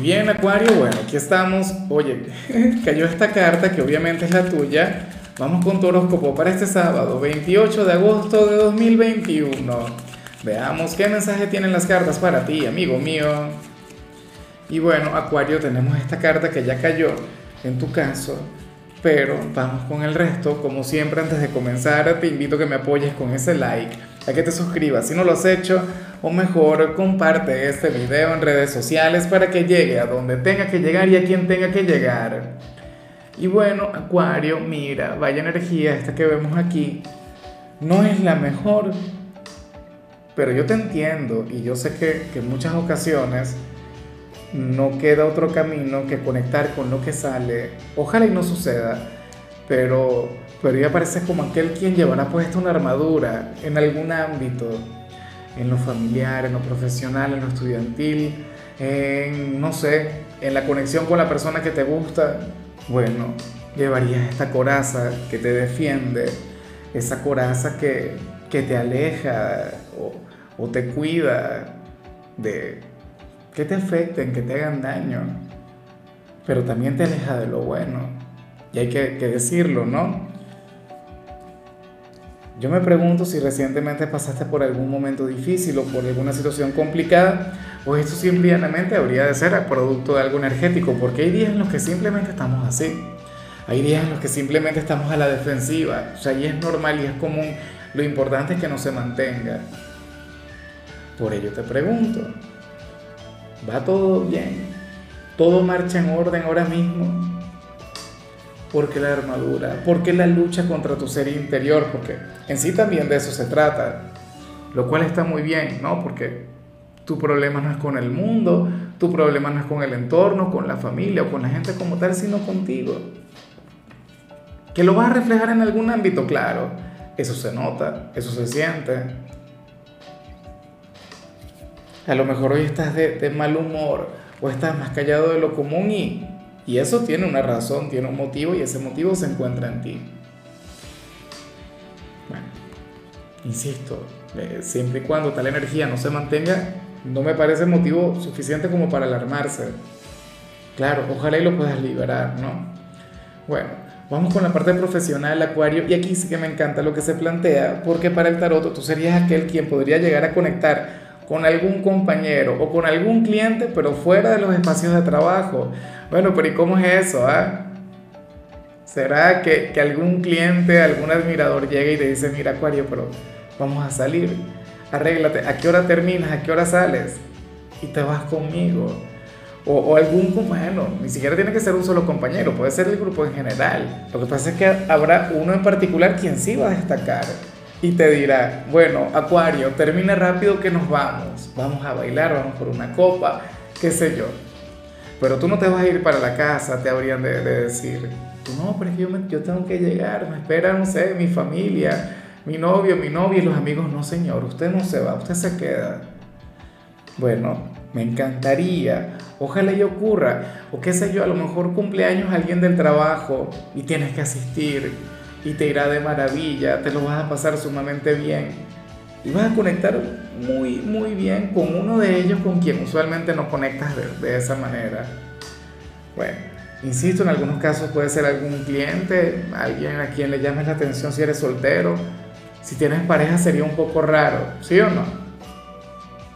Bien, Acuario, bueno, aquí estamos. Oye, cayó esta carta que obviamente es la tuya. Vamos con tu horóscopo para este sábado, 28 de agosto de 2021. Veamos qué mensaje tienen las cartas para ti, amigo mío. Y bueno, Acuario, tenemos esta carta que ya cayó en tu caso, pero vamos con el resto. Como siempre, antes de comenzar, te invito a que me apoyes con ese like, a que te suscribas si no lo has hecho o mejor comparte este video en redes sociales para que llegue a donde tenga que llegar y a quien tenga que llegar. Y bueno, Acuario, mira, vaya energía esta que vemos aquí, no es la mejor, pero yo te entiendo y yo sé que, que en muchas ocasiones no queda otro camino que conectar con lo que sale. Ojalá y no suceda, pero, pero ya parece como aquel quien llevará puesta una armadura en algún ámbito en lo familiar, en lo profesional, en lo estudiantil, en, no sé, en la conexión con la persona que te gusta, bueno, llevarías esta coraza que te defiende, esa coraza que, que te aleja o, o, te cuida de que te afecten, que te hagan daño, pero también te aleja de lo bueno. Y hay que decirlo, ¿no? Yo me pregunto si recientemente pasaste por algún momento difícil o por alguna situación complicada, o esto simplemente habría de ser producto de algo energético, porque hay días en los que simplemente estamos así. Hay días en los que simplemente estamos a la defensiva, o sea, y es normal y es común. Lo importante es que no se mantenga. Por ello te pregunto, ¿va todo bien? ¿Todo marcha en orden ahora mismo? Porque la armadura, porque la lucha contra tu ser interior, porque en sí también de eso se trata, lo cual está muy bien, ¿no? Porque tu problema no es con el mundo, tu problema no es con el entorno, con la familia o con la gente como tal, sino contigo. Que lo vas a reflejar en algún ámbito, claro, eso se nota, eso se siente. A lo mejor hoy estás de, de mal humor o estás más callado de lo común y y eso tiene una razón, tiene un motivo y ese motivo se encuentra en ti. Bueno, insisto, eh, siempre y cuando tal energía no se mantenga, no me parece motivo suficiente como para alarmarse. Claro, ojalá y lo puedas liberar, ¿no? Bueno, vamos con la parte profesional, Acuario, y aquí sí que me encanta lo que se plantea, porque para el tarot tú serías aquel quien podría llegar a conectar con algún compañero o con algún cliente, pero fuera de los espacios de trabajo. Bueno, pero ¿y cómo es eso? Ah? ¿Será que, que, algún cliente, algún admirador llegue y te dice, mira Acuario, pero vamos a salir, arréglate, ¿a qué hora terminas? ¿A qué hora sales? Y te vas conmigo. O, o algún, bueno, ni siquiera tiene que ser un solo compañero, puede ser el grupo en general. Lo que pasa es que habrá uno en particular quien sí va a destacar y te dirá, bueno, Acuario, termine rápido que nos vamos, vamos a bailar, vamos por una copa, qué sé yo. Pero tú no te vas a ir para la casa, te habrían de, decir, no, pero yo, yo tengo que llegar, me espera, no sé, mi familia, mi novio, mi novia y los amigos, no señor, usted no se va, usted se queda. Bueno, me encantaría, ojalá y ocurra, o qué sé yo, a lo mejor cumpleaños alguien del trabajo y tienes que asistir y te irá de maravilla, te lo vas a pasar sumamente bien y vas a conectar muy, muy bien con uno de ellos con quien usualmente no conectas de, esa manera. Bueno, insisto, en algunos casos puede ser algún cliente, alguien a quien le llames la atención si eres soltero. Si tienes pareja sería un poco raro, ¿sí o no?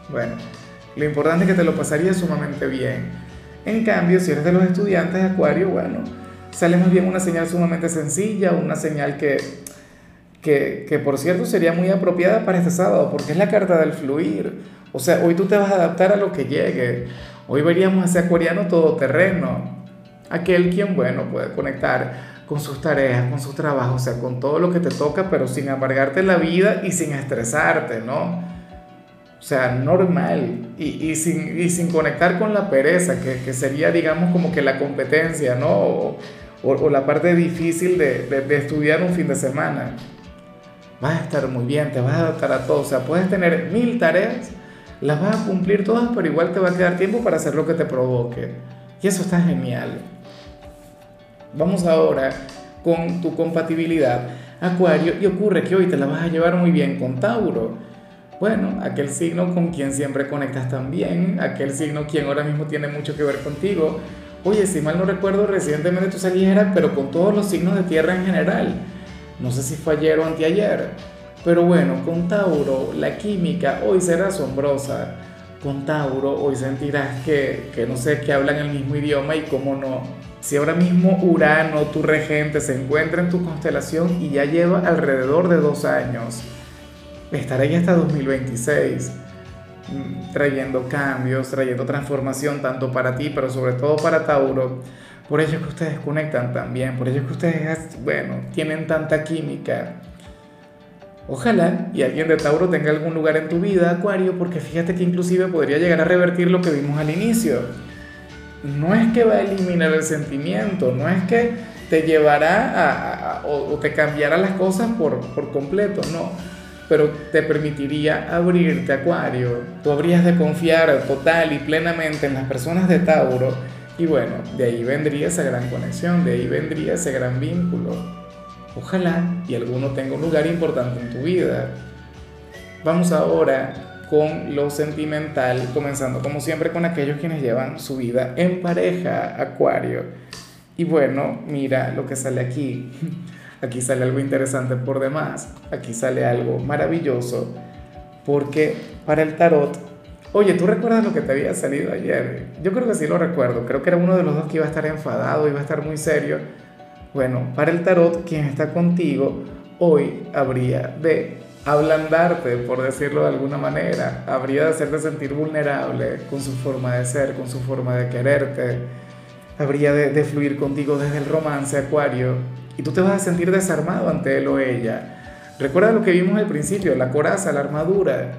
Bueno, lo importante es que te lo pasarías sumamente bien. En cambio, si eres de los estudiantes de Acuario, bueno, sale más bien una señal sumamente sencilla, una señal que, que, que, por cierto sería muy apropiada para este sábado, porque es la carta del fluir. O sea, hoy tú te vas a adaptar a lo que llegue. Hoy veríamos a ese acuariano todoterreno, aquel quien, bueno, puede conectar con sus tareas, con sus trabajos, o sea, con todo lo que te toca, pero sin amargarte la vida y sin estresarte, ¿no? O sea, normal y, y, sin, y sin conectar con la pereza, que, que, sería, digamos, como que la competencia, ¿no? O, la parte difícil de, de, de, estudiar un fin de semana. Vas a estar muy bien, te vas a adaptar a todo. O sea, puedes tener mil tareas, las vas a cumplir todas, pero igual te va a quedar tiempo para hacer lo que te provoque. Y eso está genial. Vamos ahora con tu compatibilidad, Acuario, y ocurre que hoy te la vas a llevar muy bien con Tauro bueno, aquel signo con quien siempre conectas también, aquel signo quien ahora mismo tiene mucho que ver contigo. Oye, si mal no recuerdo, recientemente tú salías, pero con todos los signos de tierra en general. No sé si fue ayer o anteayer. Pero bueno, con Tauro, la química hoy será asombrosa. Con Tauro, hoy sentirás que, que no sé, que hablan el mismo idioma y cómo no. Si ahora mismo Urano, tu regente, se encuentra en tu constelación y ya lleva alrededor de dos años estará ahí hasta 2026 mm, trayendo cambios, trayendo transformación tanto para ti, pero sobre todo para Tauro. Por ello que ustedes conectan también, por ello que ustedes, bueno, tienen tanta química. Ojalá y alguien de Tauro tenga algún lugar en tu vida, Acuario, porque fíjate que inclusive podría llegar a revertir lo que vimos al inicio. No es que va a eliminar el sentimiento, no es que te llevará a, o, te cambiará las cosas por, por completo, no pero te permitiría abrirte, Acuario. Tú habrías de confiar total y plenamente en las personas de Tauro. Y bueno, de ahí vendría esa gran conexión, de ahí vendría ese gran vínculo. Ojalá y alguno tenga un lugar importante en tu vida. Vamos ahora con lo sentimental, comenzando como siempre con aquellos quienes llevan su vida en pareja, Acuario. Y bueno, mira lo que sale aquí. Aquí sale algo interesante por demás, aquí sale algo maravilloso, porque para el tarot, oye, ¿tú recuerdas lo que te había salido ayer? Yo creo que sí lo recuerdo, creo que era uno de los dos que iba a estar enfadado, iba a estar muy serio. Bueno, para el tarot, quien está contigo hoy habría de ablandarte, por decirlo de alguna manera, habría de hacerte sentir vulnerable con su forma de ser, con su forma de quererte, habría de, de fluir contigo desde el romance, Acuario, y tú te vas a sentir desarmado ante él o ella. Recuerda lo que vimos al principio, la coraza, la armadura.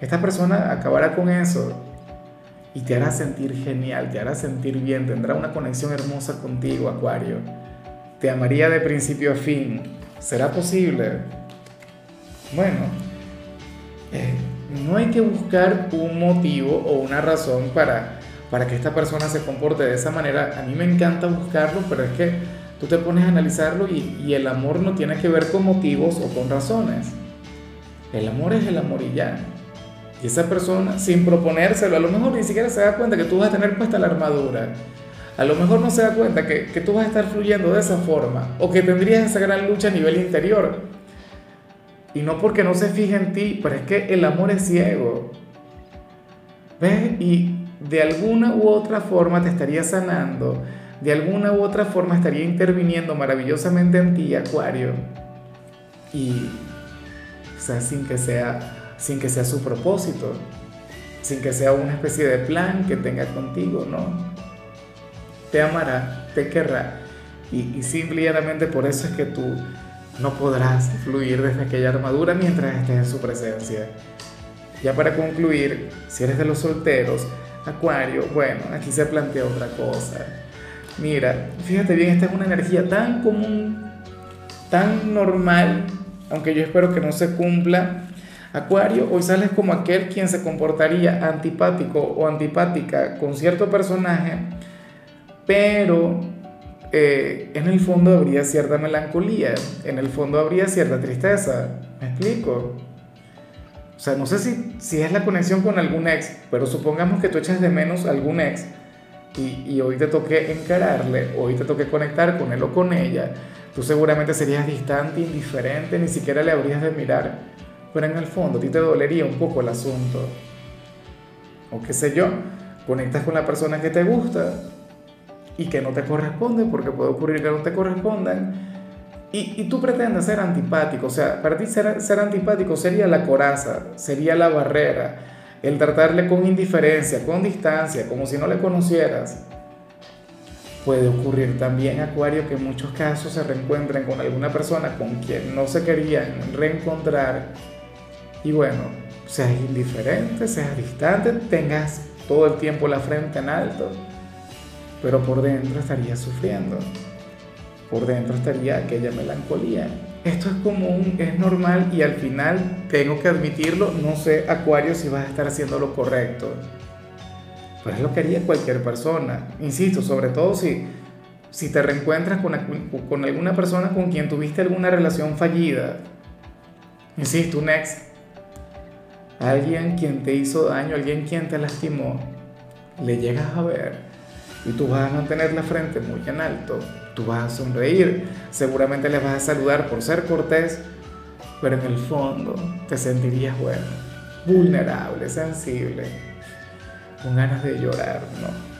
Esta persona acabará con eso y te hará sentir genial, te hará sentir bien, tendrá una conexión hermosa contigo, Acuario. Te amaría de principio a fin. ¿Será posible? Bueno, eh, no hay que buscar un motivo o una razón para, para que esta persona se comporte de esa manera. A mí me encanta buscarlo, pero es que Tú te pones a analizarlo y, el amor no tiene que ver con motivos o con razones. El amor es el amor y ya. Y esa persona, sin proponérselo, a lo mejor ni siquiera se da cuenta que tú vas a tener puesta la armadura. A lo mejor no se da cuenta que, que tú vas a estar fluyendo de esa forma o que tendrías esa gran lucha a nivel interior. Y no porque no se fije en ti, pero es que el amor es ciego. ¿Ves? Y de alguna u otra forma te estaría sanando de alguna u otra forma estaría interviniendo maravillosamente en ti, Acuario. Y, o sea, sin que sea, sin que sea su propósito, sin que sea una especie de plan que tenga contigo, ¿no? Te amará, te querrá. Y, y simplemente por eso es que tú no podrás fluir desde aquella armadura mientras estés en su presencia. Ya para concluir, si eres de los solteros, Acuario, bueno, aquí se plantea otra cosa. Mira, fíjate bien, esta es una energía tan común, tan normal, aunque yo espero que no se cumpla. Acuario, hoy sales como aquel quien se comportaría antipático o antipática con cierto personaje, pero eh, en el fondo habría cierta melancolía, en el fondo habría cierta tristeza. ¿Me explico? O sea, no sé si, si es la conexión con algún ex, pero supongamos que tú echas de menos algún ex y, hoy te toque encararle, hoy te toque conectar con él o con ella, tú seguramente serías distante, indiferente, ni siquiera le habrías de mirar, pero en el fondo a ti te dolería un poco el asunto. O qué sé yo, conectas con la persona que te gusta y que no te corresponde, porque puede ocurrir que no te correspondan, y, tú pretendes ser antipático, o sea, para ti ser, ser antipático sería la coraza, sería la barrera, el tratarle con indiferencia, con distancia, como si no le conocieras. Puede ocurrir también, Acuario, que en muchos casos se reencuentren con alguna persona con quien no se querían reencontrar. Y bueno, seas indiferente, seas distante, tengas todo el tiempo la frente en alto, pero por dentro estarías sufriendo. Por dentro estaría aquella melancolía esto es común, es normal y al final tengo que admitirlo, no sé Acuario si vas a estar haciendo lo correcto. Pero es lo que haría cualquier persona. Insisto, sobre todo si, si te reencuentras con, con alguna persona con quien tuviste alguna relación fallida. Insisto, un ex. alguien quien te hizo daño, alguien quien te lastimó, le llegas a ver y tú vas a mantener la frente muy en alto, tú vas a sonreír, seguramente le vas a saludar por ser cortés, pero en el fondo te sentirías, bueno, vulnerable, sensible, con ganas de llorar, ¿no?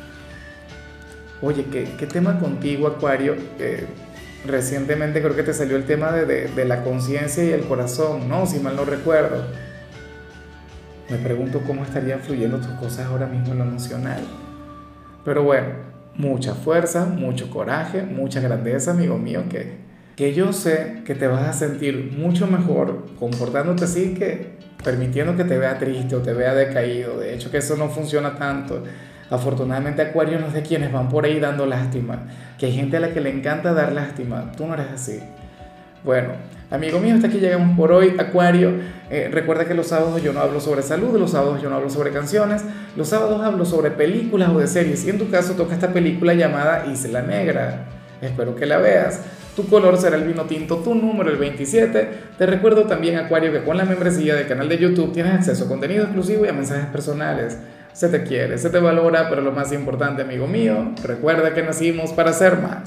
Oye, ¿qué, qué tema contigo, Acuario? Eh, recientemente creo que te salió el tema de, de, de la conciencia y el corazón, ¿no? Si mal no recuerdo. Me pregunto cómo estarían fluyendo tus cosas ahora mismo en lo emocional. Pero bueno, mucha fuerza, mucho coraje, mucha grandeza, amigo mío, que, que yo sé que te vas a sentir mucho mejor comportándote así que permitiendo que te vea triste o te vea decaído. De hecho, que eso no funciona tanto. Afortunadamente Acuario no es de quienes van por ahí dando lástima, que hay gente a la que le encanta dar lástima. Tú no eres así. Bueno, amigo mío, hasta aquí llegamos por hoy. Acuario, eh, recuerda que los sábados yo no hablo sobre salud, los sábados yo no hablo sobre canciones, los sábados hablo sobre películas o de series. Y en tu caso toca esta película llamada Isla Negra. Espero que la veas. Tu color será el vino tinto, tu número el 27. Te recuerdo también, Acuario, que con la membresía del canal de YouTube tienes acceso a contenido exclusivo y a mensajes personales. Se te quiere, se te valora, pero lo más importante, amigo mío, recuerda que nacimos para ser más.